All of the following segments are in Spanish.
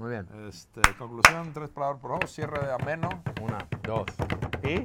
muy bien. Este, conclusión, tres palabras por favor. Cierre de ameno. Una, dos. Y.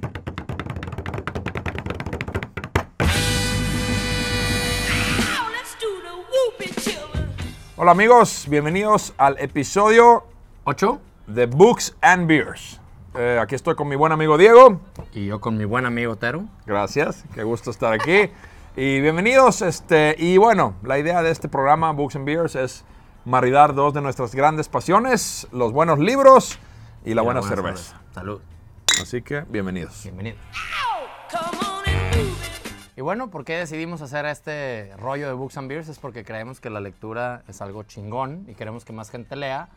Hola amigos, bienvenidos al episodio Ocho. de Books and Beers. Eh, aquí estoy con mi buen amigo Diego. Y yo con mi buen amigo Tero. Gracias, qué gusto estar aquí. Y bienvenidos. Este, y bueno, la idea de este programa, Books and Beers, es maridar dos de nuestras grandes pasiones, los buenos libros y la buena, cerveza. Salud. Así que, bienvenidos. Bienvenido. Come on and move it. Y bueno, ¿por qué decidimos hacer este rollo de Books and Beers? Es porque creemos que la lectura es algo chingón y queremos que más gente lea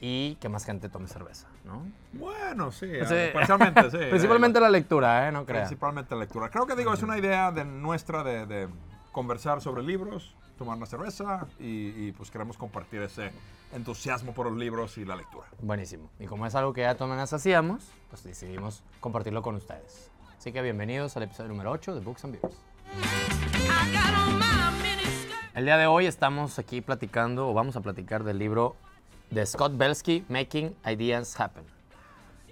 y que más gente tome cerveza, ¿no? Bueno, sí, Sí. parcialmente, sí. Principalmente la lectura, ¿eh? No creas. Principalmente lectura. Creo que digo, es una idea de nuestra de, de conversar sobre libros, tomar una cerveza y, y, pues queremos compartir ese entusiasmo por los libros y la lectura. Buenísimo. Y como es algo que ya todas hacíamos, pues decidimos compartirlo con ustedes. Así que bienvenidos al episodio número 8 de Books and Beers. El día de hoy estamos aquí platicando, o vamos a platicar del libro de Scott Belsky, Making Ideas Happen.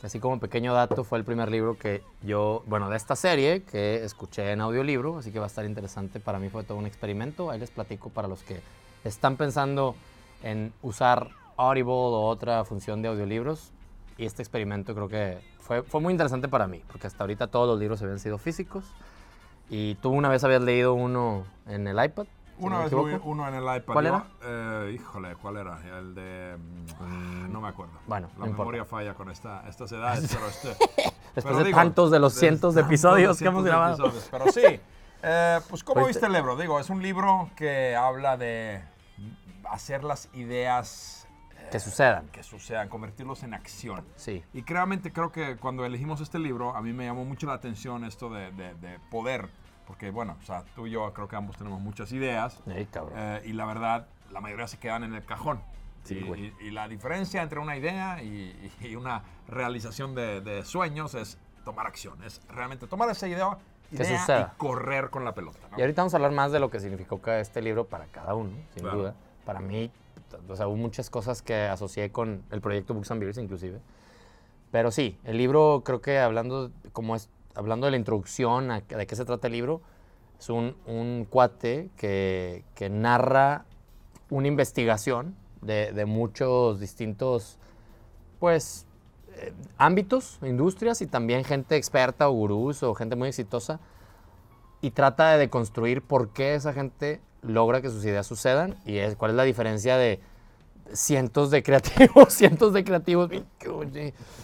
Así como pequeño dato, fue el primer libro que yo, bueno, de esta serie que escuché en audiolibro, así que va a estar interesante. Para mí fue todo un experimento. Ahí les platico para los que están pensando en usar Audible o otra función de audiolibros. Y este experimento creo que fue, fue muy interesante para mí, porque hasta ahorita todos los libros habían sido físicos. Y tú una vez habías leído uno en el iPad. Una vez uno en el iPad. ¿Cuál era? eh, híjole, ¿cuál era? El de... mm, no me acuerdo. Bueno, La no importa. memoria falla con esta, estas edades, pero este... Después pero de digo, tantos de los cientos de episodios de que hemos grabado. episodios. Pero sí, eh, pues ¿cómo Pues viste te- el libro? Digo, es un libro que habla de hacer las ideas Que sucedan. que sucedan, convertirlos en acción. Sí. Y realmente creo que cuando elegimos este libro, a mí me llamó mucho la atención esto de, de- de poder, porque bueno, o sea, tú y yo creo que ambos tenemos muchas ideas, Ey, cabrón. eh, y la verdad, la mayoría se quedan en el cajón. Sí, y, güey. y- y la diferencia entre una idea y, y una realización de, de sueños es tomar acción, es realmente tomar esa idea, idea y correr con la pelota. ¿no? Y ahorita vamos a hablar más de lo que significó este libro para cada uno, sin Claro. duda. Para mí, o sea, hubo muchas cosas que asocié con el proyecto Books and Beers, inclusive. Pero sí, el libro, creo que hablando, como es, hablando de la introducción, de qué se trata el libro, es un, un cuate que, que narra una investigación de, de muchos distintos, pues, eh, ámbitos, industrias y también gente experta o gurús o gente muy exitosa y trata de deconstruir por qué esa gente logra que sus ideas sucedan y es, cuál es la diferencia de cientos de creativos, cientos de creativos,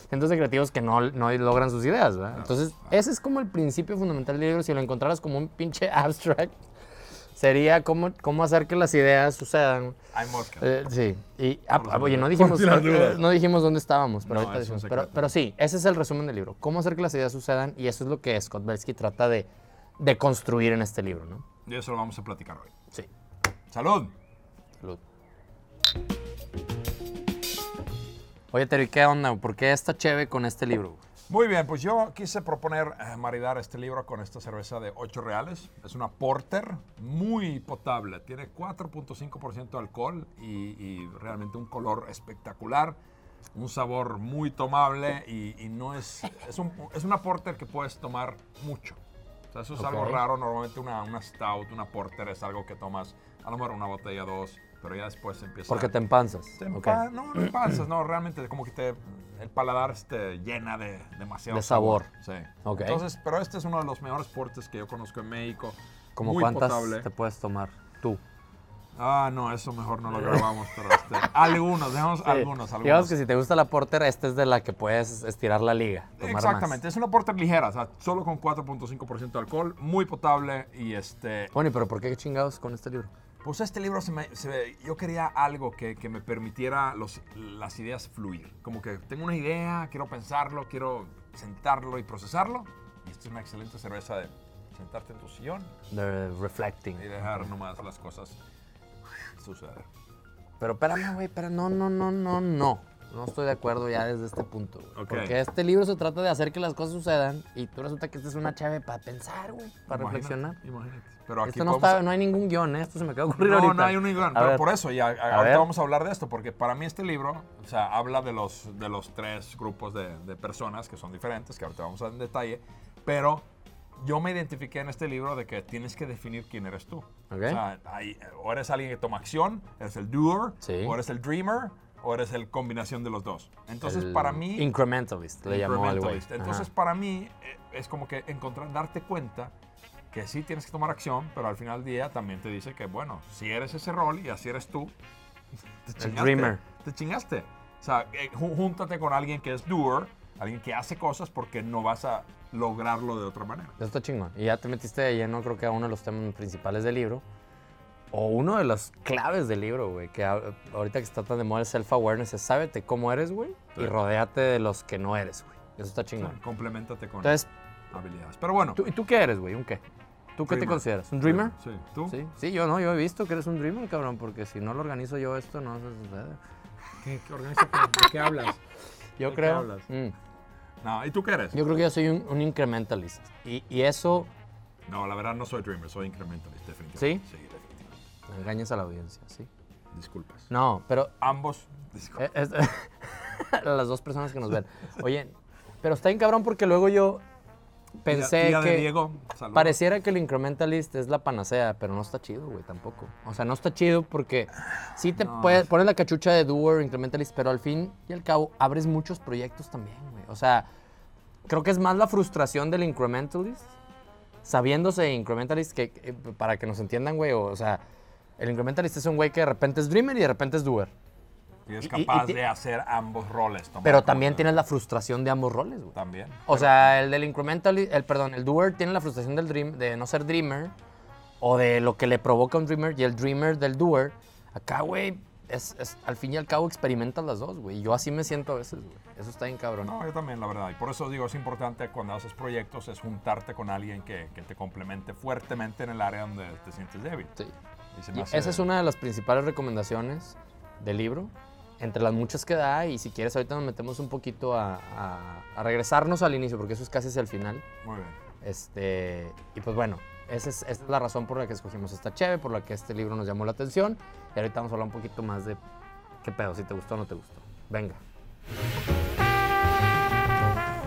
cientos de creativos que no, no logran sus ideas, ¿verdad? Entonces, ese es como el principio fundamental del libro. Si lo encontraras como un pinche abstract, sería cómo, cómo hacer que las ideas sucedan. Hay mosca. Eh, sí. Y, ah, ah, oye, no dijimos, eh, no dijimos dónde estábamos, pero ahorita. Pero, secreto. pero sí, ese es el resumen del libro. Cómo hacer que las ideas sucedan y eso es lo que Scott Belsky trata de, de construir en este libro, ¿no? Y eso lo vamos a platicar hoy. Sí. ¡Salud! Salud. Oye, Terry, ¿qué onda? ¿Por qué esta chévere con este libro? Muy bien, pues yo quise proponer eh, maridar este libro con esta cerveza de 8 reales. Es una porter muy potable. Tiene 4.5% de alcohol y, y realmente un color espectacular. Un sabor muy tomable y, y no es... Es, un- es una porter que puedes tomar mucho. O sea, eso es algo Ok. raro. Normalmente una, una stout, una porter es algo que tomas a lo mejor una botella dos, pero ya después empieza... Porque te empanzas. Te empa- No, no pasas, no, realmente como que te, el paladar te llena de demasiado De sabor. Sí. Ok. Entonces, pero este es uno de los mejores portes que yo conozco en México. ¿Como muy cuántas potable. te puedes tomar tú? Ah, no, eso mejor no lo grabamos, pero este, algunos, dejamos algunos, algunos. Digamos que si te gusta la porter, esta es de la que puedes estirar la liga. tomar más. Exactamente, es una porter ligera, o sea, solo con 4.5% de alcohol, muy potable y este, Bueno, ¿y pero por qué chingados con este libro? Pues este libro, se me, se- yo quería algo que, que me permitiera los, las ideas fluir. Como que tengo una idea, quiero pensarlo, quiero sentarlo y procesarlo. Y esta es una excelente cerveza de sentarte en tu sillón The Reflecting. y dejar nomás las cosas suceder. Pero espérame, güey, pero no, no, no, no, no. No estoy de acuerdo ya desde este punto, güey. Porque este libro se trata de hacer que las cosas sucedan y tú resulta que esta es una chave para pensar, güey, para Imagínate, reflexionar. Imagínate. Pero aquí Esto no, podemos- está, no hay ningún guion, ¿eh? Esto se me acaba de ocurrir No, ahorita. no hay un guion, A pero ver. por eso, y a- a- A ahorita ver. vamos a hablar de esto, porque para mí este libro, o sea, habla de los, de los tres grupos de, de personas que son diferentes, que ahorita vamos a ver en detalle, pero yo me identifiqué en este libro de que tienes que definir quién eres tú. Ok. O sea, hay- o eres alguien que toma acción, eres el doer, Sí. o eres el dreamer, o eres el combinación de los dos. Entonces, El para mí... Incrementalist, le llamó al güey. Incrementalist. Entonces, Ajá. para mí, eh, es como que encontrar, darte cuenta que sí tienes que tomar acción, pero al final del día también te dice que, bueno, si eres ese rol y así eres tú, te chingaste. dreamer. Te chingaste. O sea, eh, jú- júntate con alguien que es doer, alguien que hace cosas porque no vas a lograrlo de otra manera. Eso está chingón. Y ya te metiste de lleno, creo que a uno de los temas principales del libro. O uno de las claves del libro, güey. Que ahorita que está tan de moda el self-awareness es sábete cómo eres, güey. Y rodéate de los que no eres, güey. Eso está chingón. complementate con Entonces, habilidades. Pero bueno. ¿tú, ¿y tú qué eres, güey? ¿Un qué? ¿Tú qué te consideras? ¿Un dreamer? Sí. ¿Tú? Sí. Sí, yo no. Yo he visto que eres un dreamer, cabrón. Porque si no lo organizo yo esto, no se sucede. ¿Qué, qué organiza- ¿De qué hablas? Yo ¿De qué creo... hablas? mm, No, ¿y tú qué eres? yo creo que yo soy un, un incrementalist. Y, y eso... No, la verdad no soy dreamer, soy incrementalist, definitivamente. ¿Sí? Sí. No engañes a la audiencia, ¿sí? Disculpas. No, pero Ambos, disculpas. Eh, es- las dos personas que nos ven. Oye, pero está bien cabrón porque luego yo pensé Tía de que Diego, pareciera que el incrementalist es la panacea, pero no está chido, güey, tampoco. O sea, no está chido porque sí te No. puedes pones la cachucha de doer, incrementalist, pero al fin y al cabo abres muchos proyectos también, güey. O sea, creo que es más la frustración del incrementalist, sabiéndose incrementalist que, que, para que nos entiendan, güey, o, o sea, el incrementalist es un güey que de repente es dreamer y de repente es doer. Y es y- y capaz ti- de hacer ambos roles. Pero también tienes la frustración de ambos roles, güey. También. O sea, el del incremental, el perdón, el doer tiene la frustración del dream, de no ser dreamer o de lo que le provoca un dreamer y el dreamer del doer. Acá, güey, es, es- al fin y al cabo experimentas las dos, güey. Yo así me siento a veces, güey. Eso está bien cabrón. No, yo también, la verdad. Y por eso digo, es importante cuando haces proyectos, es juntarte con alguien que, que te complemente fuertemente en el área donde te sientes débil. Sí. Y hace- esa es una de las principales recomendaciones del libro, entre las muchas que da. Y si quieres, ahorita nos metemos un poquito a, a- a regresarnos al inicio, porque eso es casi hacia el final. Muy bien. Este, y pues bueno, esa es, esa es la razón por la que escogimos esta cheve, por la que este libro nos llamó la atención. Y ahorita vamos a hablar un poquito más de qué pedo, si te gustó o no te gustó. Venga.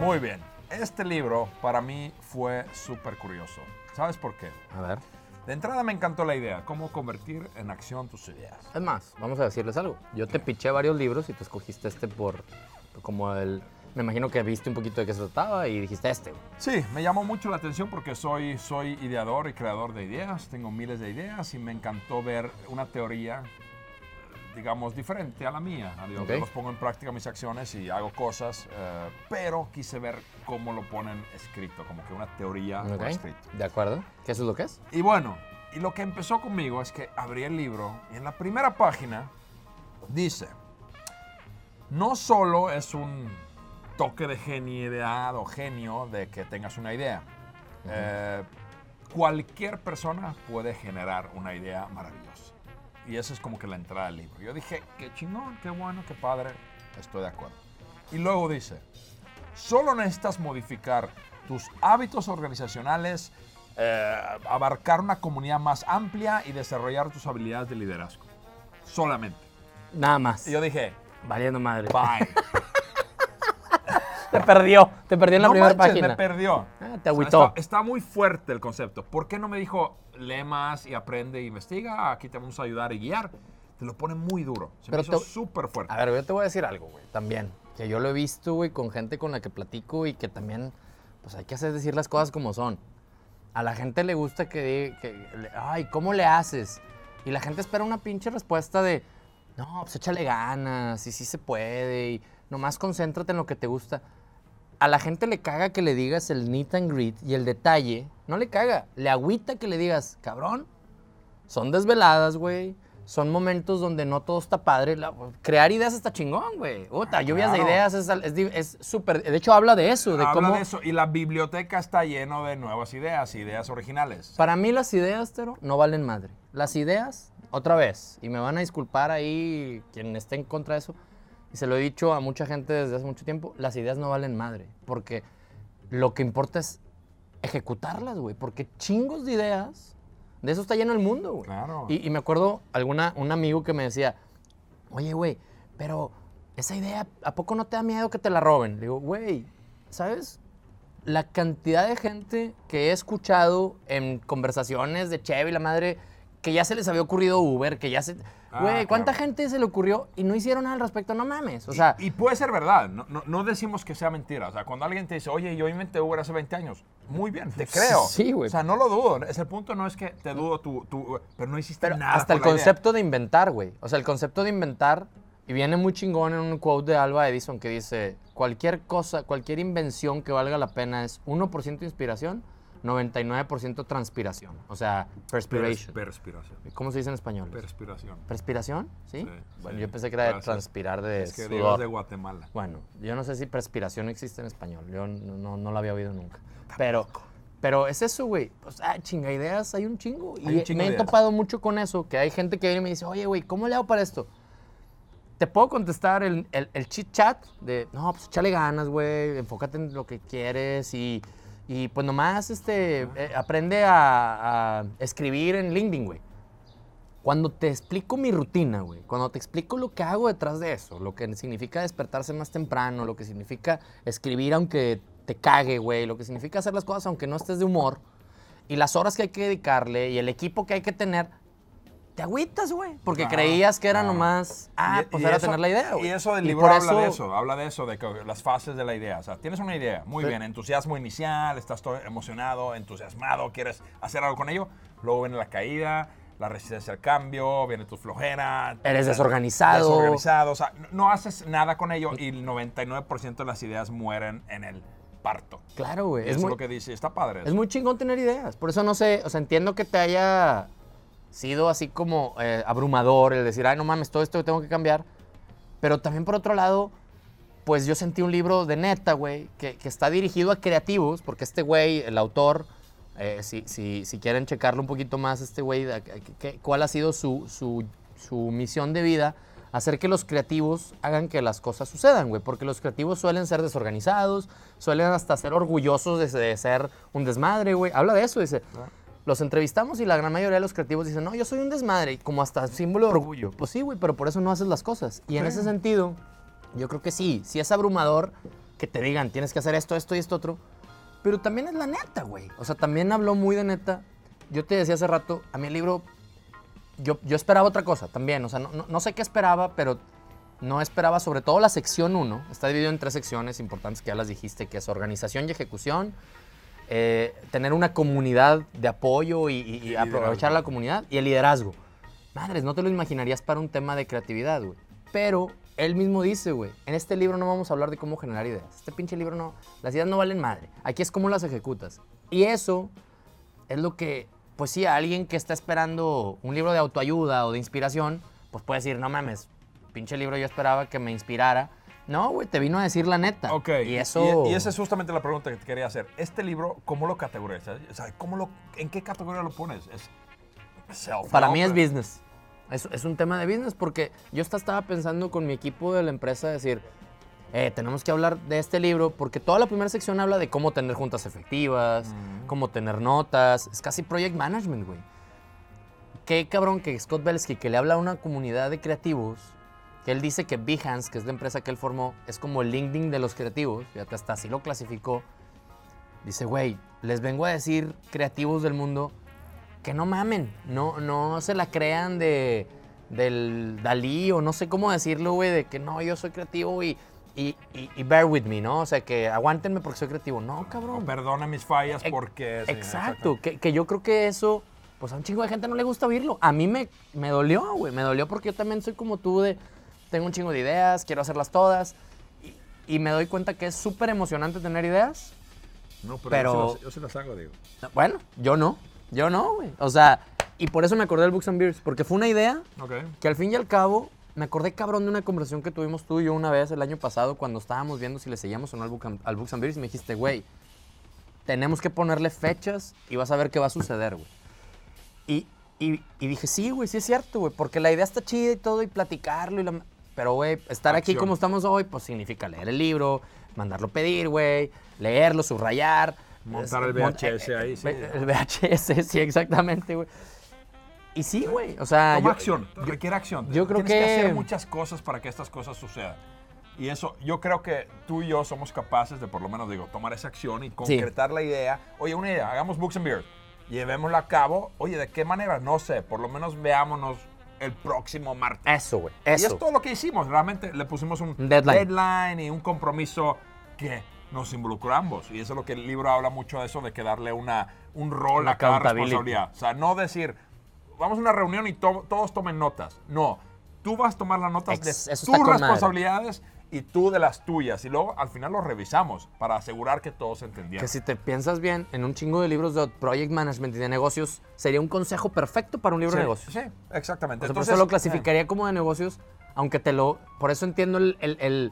Muy bien. Este libro para mí fue súper curioso. ¿Sabes por qué? A ver. De entrada me encantó la idea, cómo convertir en acción tus ideas. Es más, vamos a decirles algo. Yo te piché varios libros y tú escogiste este por como el... Me imagino que viste un poquito de qué se trataba y dijiste este. Sí, me llamó mucho la atención porque soy, soy ideador y creador de ideas, tengo miles de ideas y me encantó ver una teoría, digamos, diferente a la mía. Yo Ok. los pongo en práctica mis acciones y hago cosas, eh, pero quise ver cómo lo ponen escrito, como que una teoría por ¿Ok? escrito. ¿De acuerdo? ¿Qué es lo que es? Y bueno, y lo que empezó conmigo es que abrí el libro y en la primera página dice, no solo es un toque de genialidad o genio de que tengas una idea. Eh, cualquier persona puede generar una idea maravillosa. Y esa es como que la entrada del libro. Yo dije, qué chingón, qué bueno, qué padre, estoy de acuerdo. Y luego dice, solo necesitas modificar tus hábitos organizacionales, eh, abarcar una comunidad más amplia y desarrollar tus habilidades de liderazgo. Solamente. Nada más. Y yo dije, Valiendo madre. bye. Te perdió. Te perdió en la no primera manches, página. me perdió. Ah, te O sea, agüitó. está, está muy fuerte el concepto. ¿Por qué no me dijo, lee más y aprende e investiga? Aquí te vamos a ayudar y guiar. Te lo pone muy duro. Se Pero me hizo te- súper fuerte. A ver, yo te voy a decir algo, güey, también. Que yo lo he visto, güey, con gente con la que platico y que también, pues hay que hacer decir las cosas como son. A la gente le gusta que, di- que le- ay, ¿cómo le haces? Y la gente espera una pinche respuesta de, no, pues échale ganas y sí se puede y nomás concéntrate en lo que te gusta. A la gente le caga que le digas el neat and grit y el detalle. No le caga, le agüita que le digas, cabrón, son desveladas, güey. Son momentos donde no todo está padre. La- crear ideas está chingón, güey. Puta, lluvias de ideas es súper... De hecho, habla de eso, de Habla cómo... de eso. Y la biblioteca está lleno de nuevas ideas, ideas originales. Para mí las ideas, Tero, no valen madre. Las ideas, otra vez, y me van a disculpar ahí quien esté en contra de eso, y se lo he dicho a mucha gente desde hace mucho tiempo, las ideas no valen madre, porque lo que importa es ejecutarlas, güey, porque chingos de ideas, de eso está lleno el mundo, güey. Claro. Y, y me acuerdo alguna, un amigo que me decía, oye, güey, pero esa idea, ¿a poco no te da miedo que te la roben? Le digo, güey, ¿sabes? La cantidad de gente que he escuchado en conversaciones de Chevy, la madre, que ya se les había ocurrido Uber, que ya se... Ah, Güey, ¿cuánta claro. gente se le ocurrió y no hicieron nada al respecto? No mames. O sea, y, y puede ser verdad, no, no, no decimos que sea mentira. O sea, cuando alguien te dice, oye, yo inventé Uber hace 20 años, muy bien, te creo. Sí, güey. O sea, no lo dudo. Es el punto no es que te dudo tu, tu pero no hiciste Pero nada. hasta el con la idea. concepto de inventar, güey. O sea, el concepto de inventar, y viene muy chingón en un quote de Alba Edison que dice, cualquier cosa, cualquier invención que valga la pena es 1% inspiración, 99% transpiración. O sea, Pers- perspiration. Perspiración. ¿Cómo se dice en español? Perspiración. ¿Perspiración? ¿Sí? Sí, bueno, sí. yo pensé que era de transpirar de Es que sudor. De Guatemala. Bueno, yo no sé si perspiración existe en español. Yo no, no, no la había oído nunca. Pero, pero es eso, güey. Pues, ah, chinga ideas, hay un chingo. Y un chingo me he ideas. topado mucho con eso, que hay gente que viene y me dice, oye, güey, ¿cómo le hago para esto? Te puedo contestar el, el, el chit chat de, no, pues échale ganas, güey, enfócate en lo que quieres y, y pues nomás este, eh, aprende a, a escribir en LinkedIn, güey. Cuando te explico mi rutina, güey, cuando te explico lo que hago detrás de eso, lo que significa despertarse más temprano, lo que significa escribir aunque te cague, güey, lo que significa hacer las cosas aunque no estés de humor, y las horas que hay que dedicarle y el equipo que hay que tener, te agüitas, güey, porque creías que era nomás, ah, Y- pues y era eso- tener la idea, güey. Y eso del libro por habla de eso, habla de eso, de que las fases de la idea. O sea, tienes una idea, muy Sí. bien, entusiasmo inicial, estás todo emocionado, entusiasmado, quieres hacer algo con ello. Luego viene la caída, la resistencia al cambio, viene tu flojera. Eres desorganizado. Desorganizado, o sea, no, no haces nada con ello y el 99% de las ideas mueren en el parto. Claro, güey. Es es muy, lo que dice, está padre. Es muy chingón tener ideas. Por eso no sé, o sea, entiendo que te haya sido así como eh, abrumador el decir, ay, no mames, todo esto tengo que cambiar. Pero también por otro lado, pues yo sentí un libro de neta, güey, que, que está dirigido a creativos, porque este güey, el autor, eh, si, si, si quieren checarlo un poquito más, este güey, cuál ha sido su, su, su misión de vida, hacer que los creativos hagan que las cosas sucedan, güey, porque los creativos suelen ser desorganizados, suelen hasta ser orgullosos de, de ser un desmadre, güey. Habla de eso, dice. Los entrevistamos y la gran mayoría de los creativos dicen, no, yo soy un desmadre, y como hasta símbolo de orgullo. Pues sí, güey, pero por eso no haces las cosas. Y en Sí. ese sentido, yo creo que sí, sí es abrumador que te digan, tienes que hacer esto, esto y esto otro, pero también es la neta, güey. O sea, también habló muy de neta. Yo te decía hace rato, a mí el libro, yo, yo esperaba otra cosa también. O sea, no, no- no sé qué esperaba, pero no esperaba sobre todo la sección 1. Está dividido en tres secciones importantes que ya las dijiste, que es organización y ejecución, eh, tener una comunidad de apoyo y, y- y aprovechar la comunidad y el liderazgo. Madres, no te lo imaginarías para un tema de creatividad, güey. Pero él mismo dice, güey, en este libro no vamos a hablar de cómo generar ideas. Este pinche libro no, las ideas no valen madre. Aquí es cómo las ejecutas. Y eso es lo que, pues sí, a alguien que está esperando un libro de autoayuda o de inspiración, pues puede decir, no mames, pinche libro yo esperaba que me inspirara. No, güey, te vino a decir la neta. Ok. Y eso... Y, y esa es justamente la pregunta que te quería hacer. Este libro, ¿cómo lo categorizas? O sea, ¿cómo lo, ¿en qué categoría lo pones? ¿Es self Para mí es business. Es, es un tema de business porque yo hasta estaba pensando con mi equipo de la empresa decir, eh, tenemos que hablar de este libro porque toda la primera sección habla de cómo tener juntas efectivas, cómo tener notas. Es casi project management, güey. Qué cabrón que Scott Belsky, que le habla a una comunidad de creativos, que él dice que Behance, que es la empresa que él formó, es como el LinkedIn de los creativos, fíjate, hasta así lo clasificó. Dice, güey, les vengo a decir creativos del mundo que no mamen, no, no se la crean de del Dalí o no sé cómo decirlo, güey, de que no, yo soy creativo y, y, y- y bear with me, ¿no? O sea, que aguántenme porque soy creativo. No, O cabrón. perdona mis fallas porque... sí, Exacto, que, que yo creo que eso, pues a un chingo de gente no le gusta oírlo. A mí me, me dolió, güey, me dolió porque yo también soy como tú de, tengo un chingo de ideas, quiero hacerlas todas. Y, y me doy cuenta que es súper emocionante tener ideas. No, pero, Pero- Yo, se las, yo se las hago, digo. Bueno, yo no, yo no, güey. O sea, y por eso me acordé del Books and Beers, porque fue una idea Ok. que al fin y al cabo me acordé cabrón de una conversación que tuvimos tú y yo una vez el año pasado cuando estábamos viendo si le seguíamos o no al, Book and- al Books and Beers y me dijiste, güey, tenemos que ponerle fechas y vas a ver qué va a suceder, güey. Y, y- y dije, sí, güey, sí es cierto, güey, porque la idea está chida y todo y platicarlo y la... Pero, güey, estar aquí Acción. como estamos hoy, pues significa leer el libro, mandarlo pedir, güey, leerlo, subrayar. Montar el VHS ahí, sí. El VHS, sí, exactamente, güey. Y sí, güey, o sea... Toma yo- acción, yo- requiere acción. yo creo Tienes que... que- hacer muchas cosas para que estas cosas sucedan. Y eso, yo creo que tú y yo somos capaces de, por lo menos, digo, tomar esa acción y concretar la idea. Oye, una idea, hagamos Books and Beers. Llevémosla a cabo. Oye, ¿de qué manera? No sé, por lo menos veámonos el próximo martes. Eso, güey, Y eso. es todo lo que hicimos. Realmente le pusimos un deadline. deadline y un compromiso que nos involucró a ambos. Y eso es lo que el libro habla mucho de eso, de que darle una, un rol Una a cada responsabilidad. O sea, no decir, vamos a una reunión y to- todos tomen notas. No, tú vas a tomar las notas Ex- de tus madre. Y tú de las tuyas. Y luego al final lo revisamos para asegurar que todos entendieron. Que si te piensas bien, en un chingo de libros de project management y de negocios, sería un consejo perfecto para un libro sí, de negocios. Sí, exactamente. O sea, por Entonces, eso lo clasificaría como de negocios, aunque te lo... Por eso entiendo el- el- el-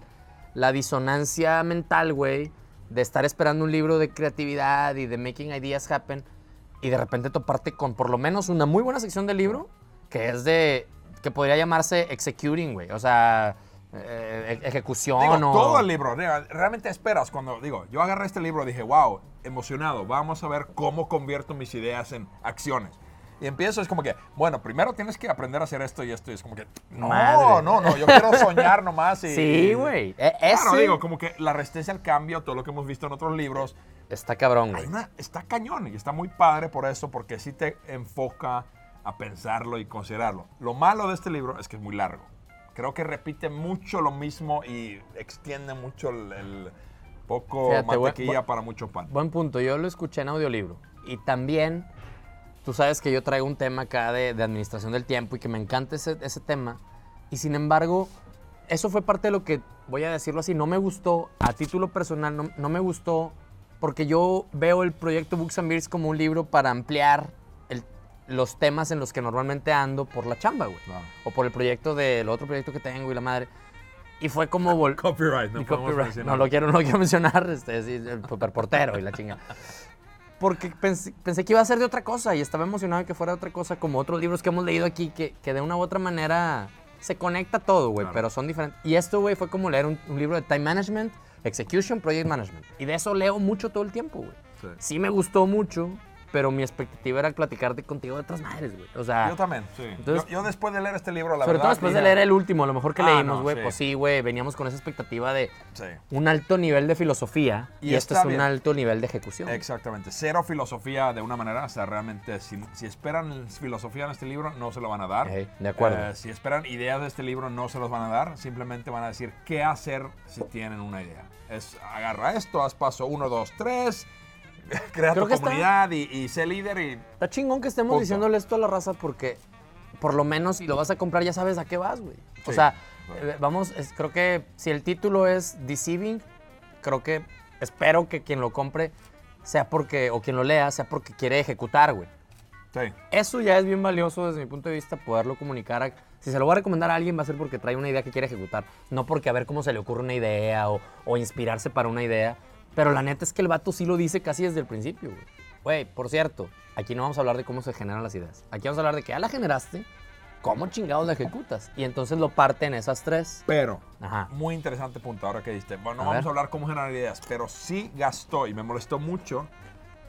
la disonancia mental, güey, de estar esperando un libro de creatividad y de making ideas happen y de repente toparte con por lo menos una muy buena sección del libro que es de... que podría llamarse executing, güey. O sea, eh, e- ejecución Digo, o... todo el libro, re- realmente esperas cuando, digo, yo agarré este libro dije, wow, emocionado, vamos a ver cómo convierto mis ideas en acciones. Y empiezo, es como que, bueno, primero tienes que aprender a hacer esto y esto, y es como que, no, Madre. no, no, yo quiero soñar nomás y... Sí, güey. E- Claro, digo, como que la resistencia al cambio, todo lo que hemos visto en otros libros, está cabrón, güey. está cañón y está muy padre por eso, porque sí te enfoca a pensarlo y considerarlo. Lo malo de este libro es que es muy largo. Creo que repite mucho lo mismo y extiende mucho el, el poco Fíjate, mantequilla para mucho pan. Buen punto. Yo lo escuché en audiolibro. Y también, tú sabes que yo traigo un tema acá de, de administración del tiempo y que me encanta ese, ese tema. Y sin embargo, eso fue parte de lo que, voy a decirlo así, no me gustó, a título personal, no, no me gustó, porque yo veo el proyecto Books and Beers como un libro para ampliar los temas en los que normalmente ando por la chamba, güey. Claro. O por el proyecto del otro proyecto que tengo y la madre. Y fue como... vol- Copyright, y copyright. No lo quiero, no lo quiero mencionar, este, sí, el superportero y la chinga. Porque pensé, pensé que iba a ser de otra cosa y estaba emocionado de que fuera de otra cosa, como otros libros que hemos leído aquí, que, que de una u otra manera se conecta todo, güey, Claro. pero son diferentes. Y esto, güey, fue como leer un, un libro de time management, execution, project management. Y de eso leo mucho todo el tiempo, güey. Sí. Sí me gustó mucho, pero mi expectativa era platicarte contigo de otras madres, güey. O sea, Yo también, sí. Entonces- yo, yo después de leer este libro, la sobre verdad... todo después de leer el último, a lo mejor que Ah, leímos, no, güey, sí. pues sí, güey, veníamos con esa expectativa de Sí. un alto nivel de filosofía y, Y es un bien. alto nivel de ejecución. Exactamente. Cero filosofía de una manera. O sea, realmente, si, si esperan filosofía en este libro, no se lo van a dar. Ey, de acuerdo. Eh, si esperan ideas de este libro, no se los van a dar. Simplemente van a decir qué hacer si tienen una idea. Es agarra esto, haz paso 1, 2, 3, crea Creo tu que está- comunidad y, y sé líder y Está chingón que estemos Punto. diciéndole esto a la raza porque por lo menos si lo vas a comprar ya sabes a qué vas, güey. O Sí, sea, claro. eh, vamos, es- creo que si el título es Deceiving, creo que espero que quien lo compre sea porque, o quien lo lea, sea porque quiere ejecutar, güey. sí. Eso ya es bien valioso desde mi punto de vista, poderlo comunicar. a- si se lo voy a recomendar a alguien va a ser porque trae una idea que quiere ejecutar, no porque a ver cómo se le ocurre una idea o, o inspirarse para una idea. Pero la neta es que el vato sí lo dice casi desde el principio, güey. Güey, por cierto, aquí no vamos a hablar de cómo se generan las ideas. Aquí vamos a hablar de que ya la generaste, cómo chingados la ejecutas. Y entonces lo parte en esas tres. Pero, Ajá. muy interesante punto ahora que diste. Bueno, no A vamos ver. a hablar cómo generar ideas, pero sí gastó, y me molestó mucho,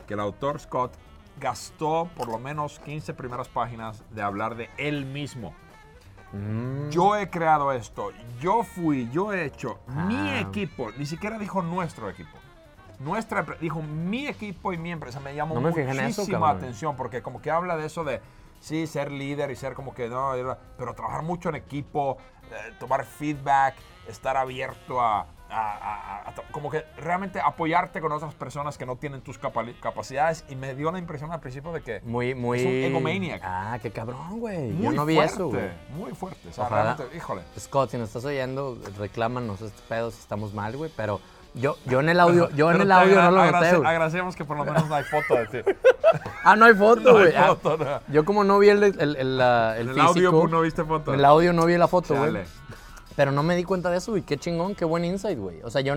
que el autor Scott gastó por lo menos 15 primeras páginas de hablar de él mismo. Mm, Yo he creado esto, yo fui, yo he hecho, mi Ah. equipo, ni siquiera dijo nuestro equipo. Nuestra dijo mi equipo y mi empresa. Me llamó No me eso, muchísima atención porque como que habla de eso de sí, ser líder y ser como que no, pero trabajar mucho en equipo, eh, tomar feedback, estar abierto a, a- a- a- a- como que realmente apoyarte con otras personas que no tienen tus capa- capacidades y me dio la impresión al principio de que muy, muy. es un egomaniac. Ah, qué cabrón, güey. Yo no vi fuerte, eso, güey. muy fuerte. O sea, Ojalá. realmente, híjole. Scott, si nos estás oyendo, reclámanos este pedo si estamos mal, güey. Pero yo, yo en el audio, yo en el audio no lo noté, güey. Agradecemos que por lo menos no hay foto de ti. Ah, no hay foto, No hay güey. Ah, foto, no. yo como no vi el, el, el, el En el físico, audio no viste foto. en el audio no vi la foto, güey. Pero no me di cuenta de eso, güey. Qué chingón, qué buen insight, güey. O sea, yo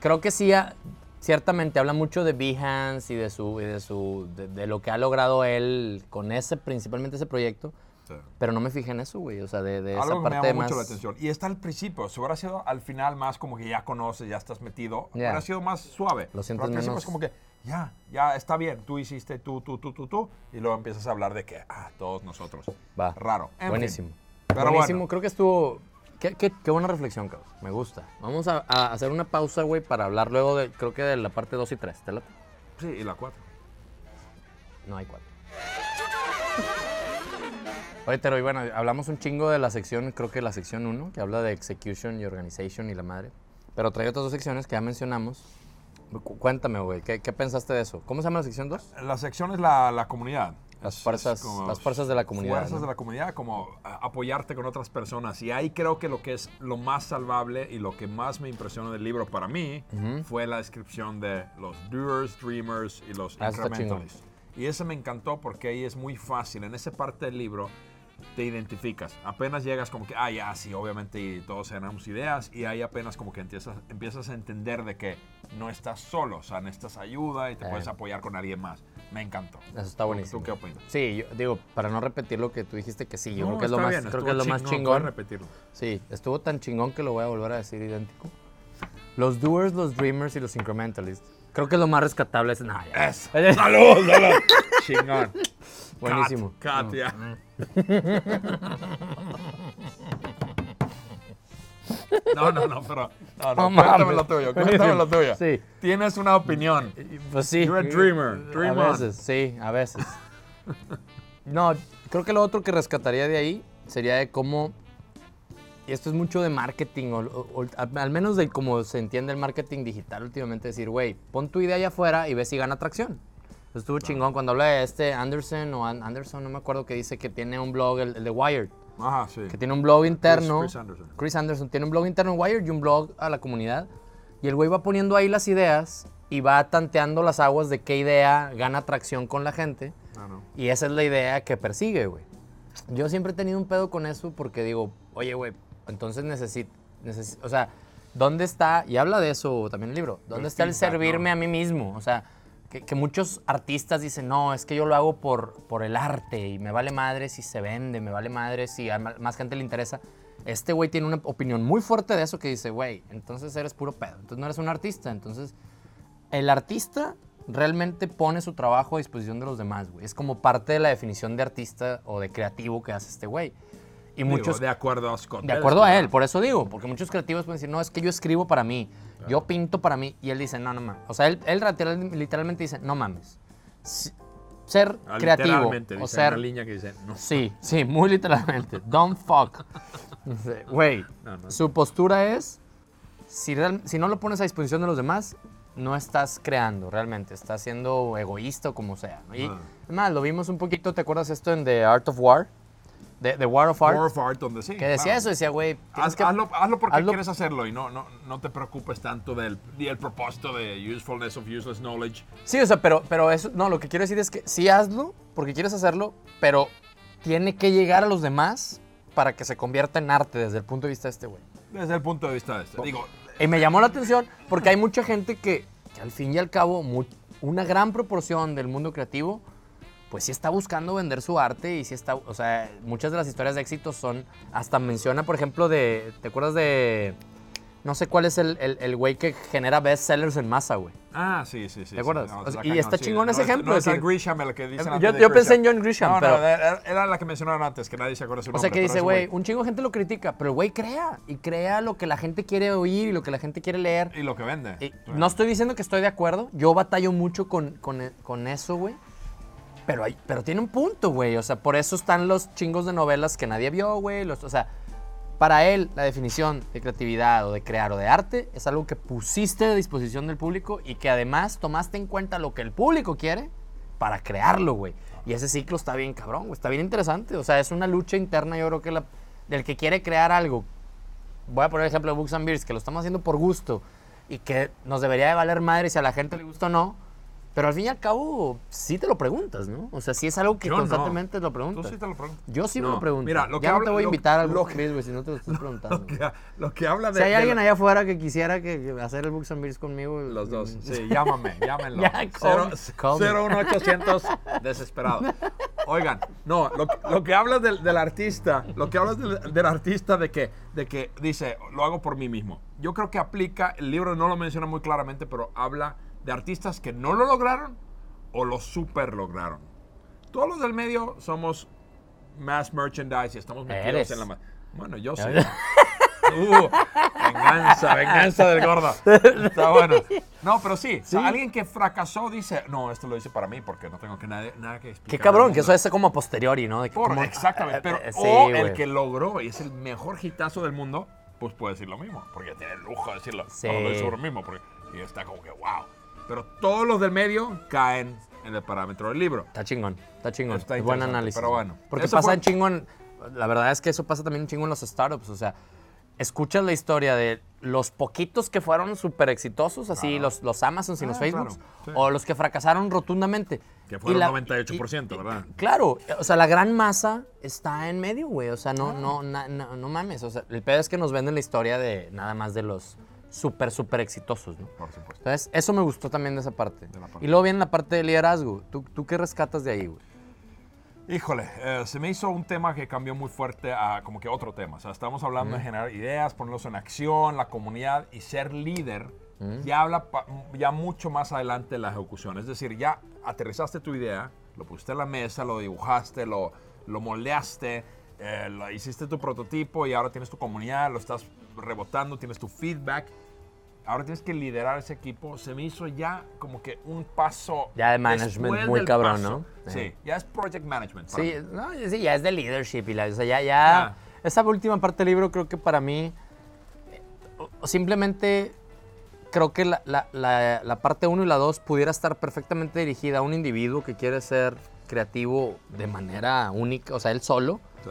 creo que sí, ah, ciertamente habla mucho de Behance y de su, y de su, de, de lo que ha logrado él con ese, principalmente ese proyecto. Sí. Pero no me fijé en eso, güey. O sea, de, de esa Algo que me parte llamó más... mucho la atención. Y está al principio. Si hubiera sido al final más como que ya conoces, ya estás metido, Ya. hubiera sido más suave. Lo sientes Pero al principio menos- es como que, ya, ya está bien. Tú hiciste tú, tú, tú, tú, tú. Y luego empiezas a hablar de que, ah, todos nosotros. Va. Raro. En fin. Buenísimo. Pero Buenísimo. bueno. Creo que estuvo... Qué, qué- qué buena reflexión, cabrón. Me gusta. Vamos a, a hacer una pausa, güey, para hablar luego de, creo que de la parte 2 y 3. ¿Te late? Sí, y la cuatro. No hay cuatro. Oye, pero y bueno, hablamos un chingo de la sección, creo que la sección 1, que habla de execution y organization y la madre. Pero trae otras dos secciones que ya mencionamos. Cu- Cuéntame, güey, ¿qué, qué pensaste de eso? ¿Cómo se llama la sección 2? La sección es la, la comunidad. Las fuerzas- las fuerzas de la comunidad, Fuerzas ¿no? de la comunidad, como apoyarte con otras personas. Y ahí creo que lo que es lo más salvable y lo que más me impresionó del libro para mí fue la descripción de los doers, dreamers y los Ah, incrementalists. Y eso me encantó porque ahí es muy fácil. En esa parte del libro te identificas. Apenas llegas como que, ah, ya, sí, obviamente y todos tenemos ideas. Y ahí apenas como que empiezas, empiezas a entender de que no estás solo. O sea, necesitas ayuda y te Eh. puedes apoyar con alguien más. Me encantó. Eso está ¿Tú- buenísimo. ¿Tú qué opinas? Sí, yo digo, para no repetir lo que tú dijiste que sí, yo No, creo que es lo más, bien, creo estuvo que es lo más chingón, repetirlo. Sí, estuvo tan chingón que lo voy a volver a decir idéntico. Los doers, los dreamers y los incrementalists. Creo que lo más rescatable es. Nah, ya. Eso. ¡Salud! salud! Chingón. Buenísimo. Ya. No, no, no, pero. No, no, No cuéntame lo tuyo, cuéntame lo tuyo. Sí. Tienes una opinión. Pues sí. You're a dreamer. Dream a on. veces, sí, a veces. No, creo que lo otro que rescataría de ahí sería de cómo. Y esto es mucho de marketing, o, o- o al al menos de cómo se entiende el marketing digital últimamente, decir, güey, pon tu idea allá afuera y ve si gana atracción. Estuvo chingón cuando habla de este Anderson o An- Anderson, no me acuerdo, que dice que tiene un blog, el, el de Wired, Ajá, sí. que tiene un blog interno. Chris Anderson. Chris Anderson tiene un blog interno en Wired y un blog a la comunidad. Y el güey va poniendo ahí las ideas y va tanteando las aguas de qué idea gana atracción con la gente. Ah, no. Y esa es la idea que persigue, güey. Yo siempre he tenido un pedo con eso porque digo, oye, güey, entonces necesito, o sea, ¿dónde está? Y habla de eso también el libro. ¿Dónde El está el servirme ¿no? a mí mismo? O sea, que, muchos artistas dicen, no, es que yo lo hago por, por el arte y me vale madre si se vende, me vale madre si a más gente le interesa. Este güey tiene una opinión muy fuerte de eso que dice, güey, entonces eres puro pedo, entonces no eres un artista, entonces el artista realmente pone su trabajo a disposición de los demás, güey. Es como parte de la definición de artista o de creativo que hace este güey. Y Digo, muchos, de acuerdo a Scott. de acuerdo a él, por eso digo, porque muchos creativos pueden decir, no, es que yo escribo para mí, yo pinto para mí, y él dice, no, no mames. O sea, él, él literal- literalmente dice, no mames. Ser Ah, creativo literalmente, o dice ser... una línea que dice, no. Sí, sí, muy literalmente. Don't fuck. Dice, Güey, No, no. su postura es, si, real- si no lo pones a disposición de los demás, no estás creando realmente, estás siendo egoísta o como sea. ¿no? Y Ah. además, lo vimos un poquito, ¿te acuerdas esto en The Art of War? The, The War of Art. War of Art, donde sí. que decía claro. eso, decía, güey, Haz- que- hazlo, hazlo porque hazlo- quieres hacerlo y no, no, no te preocupes tanto del y el propósito de usefulness of useless knowledge. Sí, o sea, pero, pero eso, no, lo que quiero decir es que sí hazlo porque quieres hacerlo, pero tiene que llegar a los demás para que se convierta en arte desde el punto de vista de este güey. Desde el punto de vista de este. Digo, Y me llamó la atención porque hay mucha gente que, que al fin y al cabo, mu- una gran proporción del mundo creativo, pues sí está buscando vender su arte y sí está, o sea, muchas de las historias de éxito son, hasta menciona, por ejemplo, de, ¿te acuerdas de, no sé cuál es el el- el güey que genera bestsellers en masa, güey? ah, sí, sí, sí. ¿Te acuerdas? sí, no, O sea, está y cañón, está sí. chingón ese No ejemplo, No es decir- Grisham el que dicen Yo- antes de yo pensé en John Grisham, No, pero- no, era, la que mencionaron antes, que nadie se acuerda su O nombre. sea, que dice, güey, un chingo de gente lo critica, pero el güey crea y crea lo que la gente quiere oír y lo que la gente quiere leer. Y lo que vende. Y no estoy diciendo que estoy de acuerdo. Yo batallo mucho con, con, con eso, güey. Pero, pero tiene un punto, güey. O sea, por eso están los chingos de novelas que nadie vio, güey. O sea, para él, la definición de creatividad o de crear o de arte es algo que pusiste a disposición del público y que además tomaste en cuenta lo que el público quiere para crearlo, güey. Y ese ciclo está bien cabrón. Está bien interesante. O sea, es una lucha interna, yo creo que del que ejemplo crear algo voy a poner el ejemplo de Books and Beers, que lo estamos haciendo por gusto y que nos debería de valer madre si a la gente le gusta o no, Pero al fin y al cabo, sí te lo preguntas, ¿no? O sea, sí es algo que Yo no. constantemente lo Tú preguntas. sí te lo preguntas. Yo sí me lo pregunto. mira, lo que ya no te voy a invitar al Book Beers, güey, si no te lo estás preguntando. Lo que, lo que habla de. si hay de alguien la- allá afuera que quisiera que, que hacer el Books and Beers conmigo. Los dos. mm, Sí, llámame, llámenlo. Ya, call me. 01800 desesperado. Oigan, no, lo, que- lo que hablas del, del artista, lo que hablas del, del artista de que, de que dice, lo hago por mí mismo. Yo creo que aplica, el libro no lo menciona muy claramente, pero habla de artistas que no lo lograron o lo super lograron. Todos los del medio somos mass merchandise y estamos metidos Eres. en la... Bueno, yo sí. Uh, venganza, venganza del gordo. Está bueno. No, pero sí, o sea, alguien que fracasó dice, no, esto lo hice para mí porque no tengo que nadie- nada que explicar. Qué cabrón, que eso mundo". es como posteriori, ¿no? Por- como- exactamente. Pero, eh, sí, o el que logró y es el mejor hitazo del mundo, pues puede decir lo mismo. Porque tiene el lujo de decirlo. Sí. No, lo hizo mismo. Porque, y está como que, wow. Pero todos los del medio caen en el parámetro del libro. Está chingón, está chingón. Está es buen análisis. pero bueno. Porque pasa fue- en chingón. La verdad es que eso pasa también en chingo en los startups. O sea, escuchas la historia de los poquitos que fueron súper exitosos, así Claro. los, los Amazons y los Ah, Facebooks, claro, sí. o los que fracasaron rotundamente. Que fueron la- 98%, y- y- ¿verdad? Claro, o sea, la gran masa está en medio, güey. O sea, Ah. no, no, na- no, no mames. O sea, el pedo es que nos venden la historia de nada más de los súper, súper exitosos, ¿no? Por supuesto. Entonces, eso me gustó también de esa parte. De la parte. Y luego viene la parte de liderazgo. ¿Tú, tú qué rescatas de ahí, güey? Híjole, eh, se me hizo un tema que cambió muy fuerte a como que otro tema. O sea, estamos hablando de generar ideas, ponerlos en acción, la comunidad y ser líder. Ya habla pa- ya mucho más adelante de la ejecución. Es decir, ya aterrizaste tu idea, lo pusiste en la mesa, lo dibujaste, lo, lo moldeaste, eh, lo- hiciste tu prototipo y ahora tienes tu comunidad, lo estás rebotando, tienes tu feedback. Ahora tienes que liderar ese equipo. Se me hizo ya como que un paso. Ya de management muy cabrón, paso. ¿no? Sí, ya es project management. Sí, no, sí, ya es de leadership y la, o sea, ya, ya, Ya. esa última parte del libro creo que para mí, simplemente creo que la, la- la- la parte 1 y la 2 pudiera estar perfectamente dirigida a un individuo que quiere ser creativo de manera única, o sea, él solo. Sí.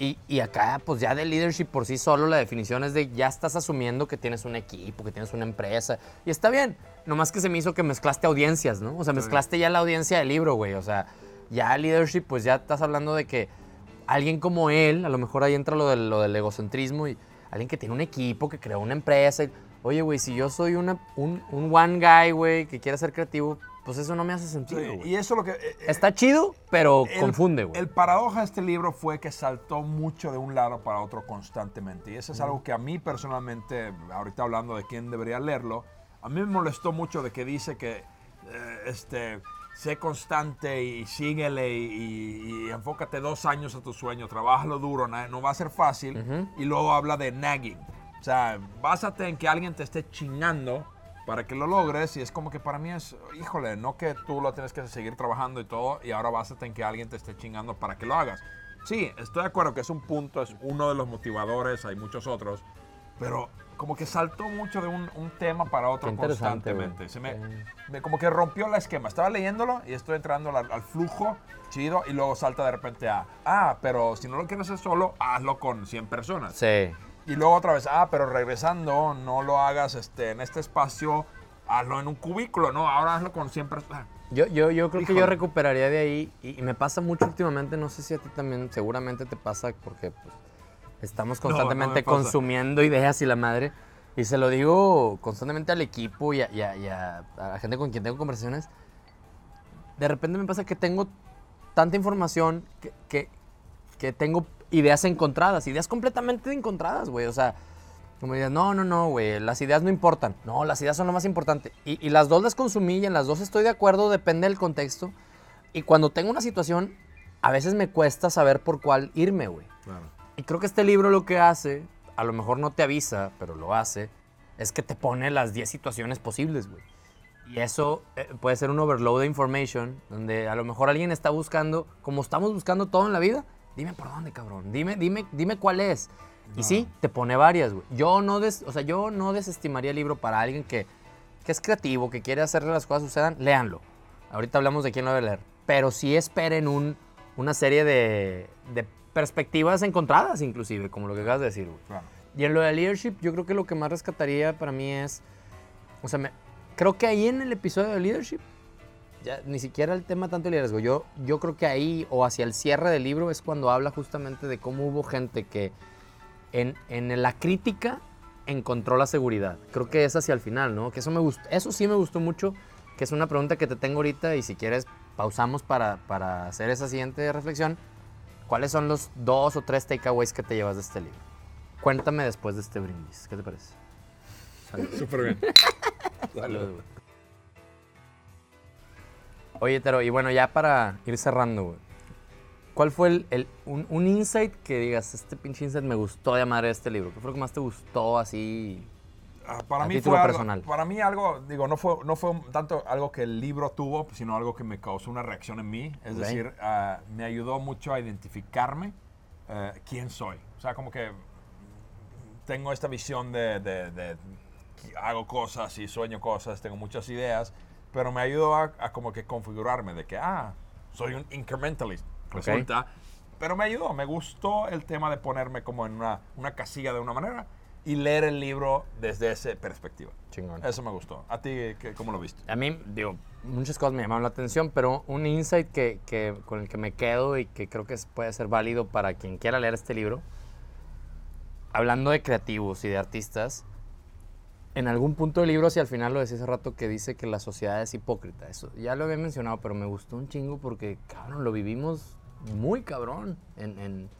Y, y acá, pues ya de leadership por sí solo, la definición es de ya estás asumiendo que tienes un equipo, que tienes una empresa. Y está bien. Nomás que se me hizo que mezclaste audiencias, ¿no? O sea, mezclaste ya la audiencia del libro, güey. O sea, ya leadership, pues ya estás hablando de que alguien como él, a lo mejor ahí entra lo del, lo del egocentrismo y alguien que tiene un equipo, que creó una empresa. y, Oye, güey, si yo soy una, un, un one guy, güey, que quiere ser creativo, pues eso no me hace sentido, güey. y eso es lo que... eh, Está chido, pero el- confunde, güey. El paradoja de este libro fue que saltó mucho de un lado para otro constantemente. Y eso es algo que a mí personalmente, ahorita hablando de quién debería leerlo, a mí me molestó mucho de que dice que, eh, este, sé constante y síguele y, y- y enfócate dos años a tu sueño, trabájalo duro, na- no va a ser fácil. Y luego habla de nagging. O sea, básate en que alguien te esté chingando para que lo logres y es como que para mí es, híjole, no que tú lo tienes que seguir trabajando y todo y ahora básate en que alguien te esté chingando para que lo hagas. Sí, estoy de acuerdo que es un punto, es uno de los motivadores, hay muchos otros, pero como que saltó mucho de un, un tema para otro constantemente. Se me, me- como que rompió el esquema. Estaba leyéndolo y estoy entrando al, al flujo chido y luego salta de repente a, ah, pero si no lo quieres hacer solo, hazlo con 100 personas. Sí. Y luego otra vez, ah, pero regresando, no lo hagas este, en este espacio, hazlo en un cubículo, ¿no? Ahora hazlo con 100 personas. Yo, yo, yo creo que Híjole. yo recuperaría de ahí y, y me pasa mucho últimamente, no sé si a ti también, seguramente te pasa porque pues, estamos No, no constantemente pasa. consumiendo ideas y la madre. Y se lo digo constantemente al equipo y a, y a- y a- a la gente con quien tengo conversaciones. De repente me pasa que tengo tanta información que, que, que tengo ideas encontradas, ideas completamente encontradas, güey. O sea, como dirías, no, no, no, güey, las ideas no importan. No, las ideas son lo más importante. Y, y las dos las consumí y en las dos estoy de acuerdo, depende del contexto. Y cuando tengo una situación, a veces me cuesta saber por cuál irme, güey. Claro. Y creo que este libro lo que hace, a lo mejor no te avisa, pero lo hace, es que te pone las 10 situaciones posibles, güey. Y eso eh, puede ser un overload de information, donde a lo mejor alguien está buscando, como estamos buscando todo en la vida, dime por dónde, cabrón. Dime, dime, dime cuál es. Y sí, te pone varias, güey. Yo no, des- o sea, yo no desestimaría el libro para alguien que, que es creativo, que quiere hacer que las cosas sucedan, léanlo. Ahorita hablamos de quién lo debe leer. Pero sí esperen un, una serie de, de perspectivas encontradas, inclusive, como lo que acabas de decir, güey. Claro. Y en lo de leadership, yo creo que lo que más rescataría para mí es, o sea, me, creo que ahí en el episodio de leadership, ya ni siquiera el tema tanto del liderazgo. Yo, yo creo que ahí, o hacia el cierre del libro, es cuando habla justamente de cómo hubo gente que en, en la crítica encontró la seguridad. Creo que es hacia el final, ¿no? Que eso me gustó, eso sí me gustó mucho, que es una pregunta que te tengo ahorita y si quieres pausamos para, para hacer esa siguiente reflexión. ¿Cuáles son los dos o tres takeaways que te llevas de este libro? Cuéntame después de este brindis. ¿Qué te parece? Súper bien. Salud, güey. Oye, Tero, y bueno, ya para ir cerrando, güey. ¿Cuál fue el, el- un, un insight que digas, este pinche insight me gustó de madre de este libro? ¿Qué fue lo que más te gustó así? Ah, para A mí fue algo, personal. para mí algo, digo, no fue, no fue tanto algo que el libro tuvo, sino algo que me causó una reacción en mí. Es Ok. decir, ah, me ayudó mucho a identificarme eh, quién soy. O sea, como que tengo esta visión de, de- de que hago cosas y sueño cosas, tengo muchas ideas, pero me ayudó a, a como que configurarme de que, ah, soy un incrementalist, resulta. Pero me ayudó, me gustó el tema de ponerme como en una, una casilla de una manera y leer el libro desde esa perspectiva. Chingón. Eso me gustó. ¿A ti qué- cómo lo viste? A mí, digo, muchas cosas me llamaron la atención, pero un insight que, que- con el que me quedo y que creo que puede ser válido para quien quiera leer este libro, hablando de creativos y de artistas, en algún punto del libro, hacia el final lo decía hace rato, que dice que la sociedad es hipócrita. Eso ya lo había mencionado, pero me gustó un chingo porque, cabrón, lo vivimos muy cabrón en, en,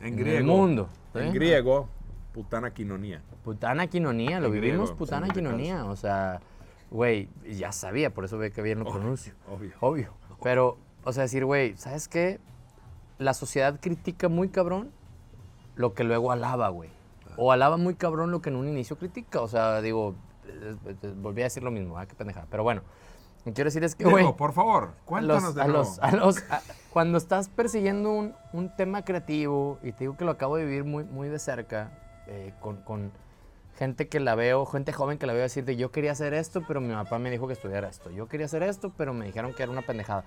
en el mundo. ¿sí? En griego, putana quinonía. Putana quinonía, lo En vivimos griego, putana quinonía. O sea, güey, ya sabía, por eso ve que bien lo pronuncio. obvio. Obvio. Pero, o sea, decir, güey, ¿sabes qué? La sociedad critica muy cabrón lo que luego alaba, güey. O alaba muy cabrón lo que en un inicio critica. O sea, digo, eh, eh, volví a decir lo mismo, ah, qué pendejada. Pero bueno, lo que quiero decir es que, güey. Por favor, a cuéntanos los- de a nuevo. los- a los- a- cuando estás persiguiendo un, un tema creativo, y te digo que lo acabo de vivir muy, muy de cerca, eh, con, con gente que la veo, gente joven que la veo decir de yo quería hacer esto, pero mi papá me dijo que estudiara esto. Yo quería hacer esto, pero me dijeron que era una pendejada.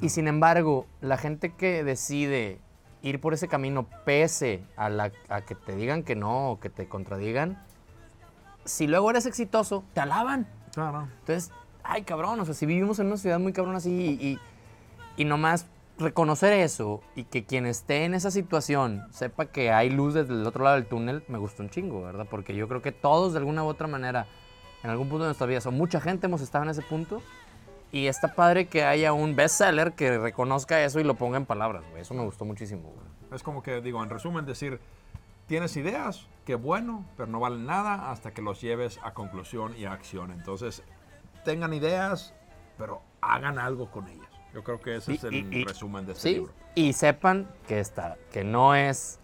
Y sin embargo, la gente que decide ir por ese camino, pese a, la, a que te digan que no o que te contradigan, si luego eres exitoso, te alaban. Claro. Entonces, ay, cabrón, o sea, si vivimos en una ciudad muy cabrón así y, y, y nomás reconocer eso y que quien esté en esa situación sepa que hay luz desde el otro lado del túnel, me gustó un chingo, ¿verdad? Porque yo creo que todos de alguna u otra manera, en algún punto de nuestra vida, o mucha gente hemos estado en ese punto y está padre que haya un bestseller que reconozca eso y lo ponga en palabras, güey. Eso me gustó muchísimo, güey. Es como que, digo, en resumen, decir, tienes ideas, qué bueno, pero no valen nada hasta que los lleves a conclusión y a acción. Entonces, tengan ideas, pero hagan algo con ellas. Yo creo que ese Y- es el y- y- resumen de este Sí, libro. y sepan que está, que no es,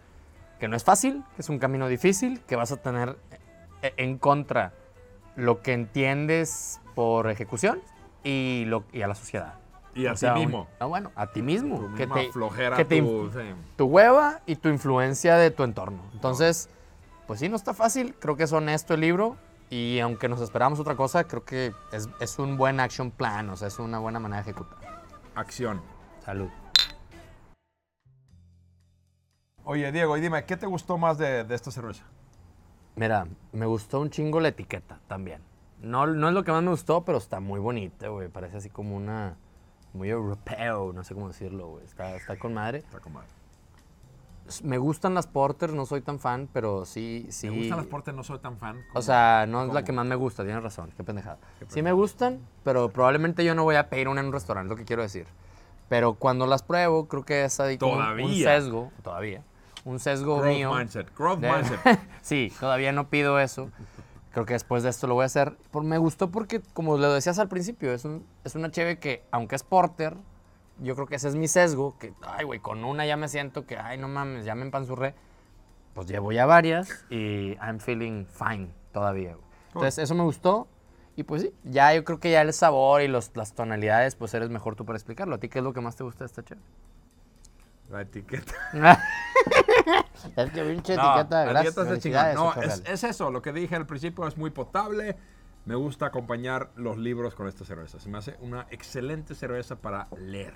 que no es fácil, que es un camino difícil, que vas a tener eh, en contra lo que entiendes por ejecución y, lo, y a la sociedad. Y a O ti sea, un- mismo. ah, bueno, a ti mismo. Tu que te, flojera, que te tu- inf- sí. tu hueva y tu influencia de tu entorno. Entonces, pues sí, no está fácil. Creo que es honesto el libro. Y aunque nos esperamos otra cosa, creo que es, es un buen action plan. O sea, es una buena manera de ejecutar. Acción. Salud. Oye, Diego, y dime, ¿qué te gustó más de, de esta cerveza? Mira, me gustó un chingo la etiqueta también. No, no es lo que más me gustó, pero está muy bonita, güey. Parece así como una... Muy europeo, no sé cómo decirlo, güey. Está, está con madre. Está con madre. Me gustan las porters, no soy tan fan, pero sí, sí... Me gustan las portes, no soy tan fan. O como- sea, no es la ¿Cómo? que más me gusta, tienes razón, qué pendejada. Sí me gustan, pero probablemente yo no voy a pedir una en un restaurante, es lo que quiero decir. Pero cuando las pruebo, creo que es ahí como un- sesgo, todavía, un sesgo Growth mío. mindset. Growth de- mindset. sí, todavía no pido eso. Creo que después de esto lo voy a hacer. Por, me gustó porque, como lo decías al principio, es, un, es una cheve que, aunque es porter, yo creo que ese es mi sesgo, que, ay, güey, con una ya me siento que, ay, no mames, ya me empanzurré. Pues llevo ya varias y I'm feeling fine todavía. güey. Entonces, eso me gustó. Y pues sí, ya yo creo que ya el sabor y los, las tonalidades, pues eres mejor tú para explicarlo. ¿A ti qué es lo que más te gusta de esta cheve? La etiqueta. es que pinche No, etiqueta, gracias. etiqueta. No, es, es eso, lo que dije al principio es muy potable. Me gusta acompañar los libros con esta cerveza. Se me hace una excelente cerveza para leer.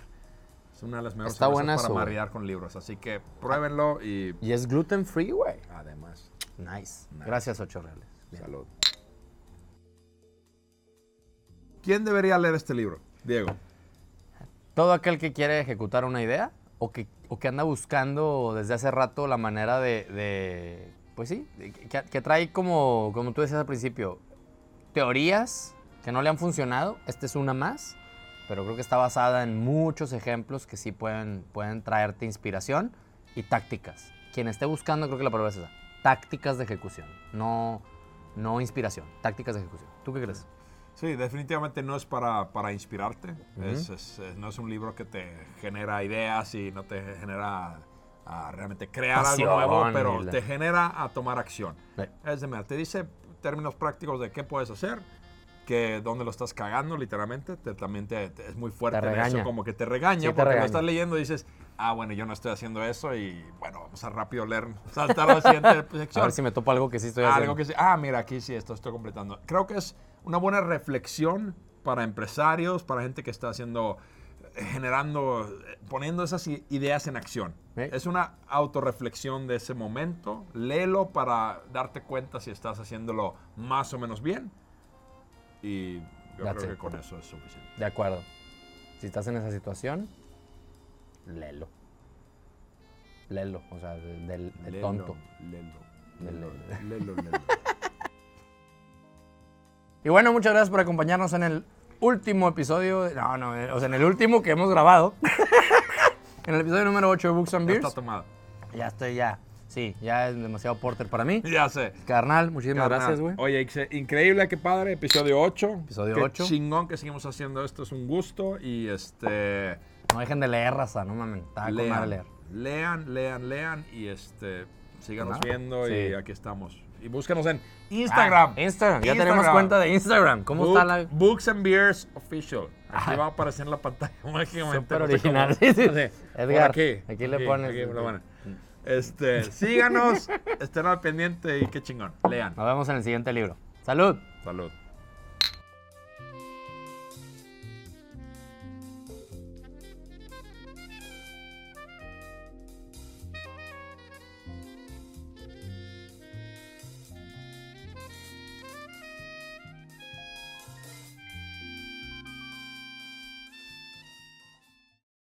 Es una de las mejores Está cervezas para marear con libros. Así que pruébenlo y Y es gluten free, güey. además, Nice. Nice. Gracias, ocho reales. salud. ¿Quién debería leer este libro? Diego. Todo aquel que quiere ejecutar una idea o que, o que anda buscando desde hace rato la manera de, de- pues sí, que, que trae como, como tú decías al principio, teorías que no le han funcionado, esta es una más, pero creo que está basada en muchos ejemplos que sí pueden, pueden traerte inspiración y tácticas. Quien esté buscando, creo que la palabra es esa, tácticas de ejecución, no, no inspiración, tácticas de ejecución. ¿Tú qué crees? Sí, definitivamente no es para, para inspirarte. es, es- es- no es un libro que te genera ideas y no te genera a realmente crear Pasión algo nuevo, pero la- te genera a tomar acción. Sí. Es de, te dice términos prácticos de qué puedes hacer, que dónde lo estás cagando, literalmente. Te- también te, te- es muy fuerte en eso, como que te regaña, Sí, porque regaña. lo estás leyendo y dices, ah, bueno, yo no estoy haciendo eso y bueno, vamos a rápido leer, saltar a la siguiente A sección. ver si me topo algo que sí estoy haciendo. Algo que sí. Ah, mira, aquí sí, esto estoy completando. Creo que es una buena reflexión para empresarios, para gente que está haciendo, eh, generando, eh, poniendo esas ideas en acción. Es una autorreflexión de ese momento. Léelo para darte cuenta si estás haciéndolo más o menos bien. Y yo That's creo it. que con eso es suficiente. De acuerdo. Si estás en esa situación, léelo. Léelo, o sea, del, del- Léelo, tonto. Léelo. Del- Léelo, léelo, léelo. Y bueno, muchas gracias por acompañarnos en el último episodio. No, no, eh, o sea, en el último que hemos grabado. en el episodio número 8 de Books and Ya Beers. está tomado. Ya estoy, ya. Sí, ya es demasiado porter para mí. Ya sé. Carnal, muchísimas Carnal. gracias, güey. Oye, increíble, qué padre, episodio 8. Episodio Qué 8. chingón que seguimos haciendo esto, es un gusto y este No dejen de leer, raza, no mames. Lean, leer. lean, lean, lean y este síganos viendo y aquí estamos. Y búscanos en Instagram. Ah, Instagram, ya tenemos Instagram. cuenta de Instagram. ¿Cómo Book- está la...? Books and Beers Official. Aquí Ah. va a aparecer en la pantalla mágicamente. Súper no sé cómo. original. Sí, sí. Sé, por Edgar, aquí, aquí le pones- aquí. Este, síganos, estén al pendiente y qué chingón. Lean. Nos vemos en el siguiente libro. ¡Salud! Salud.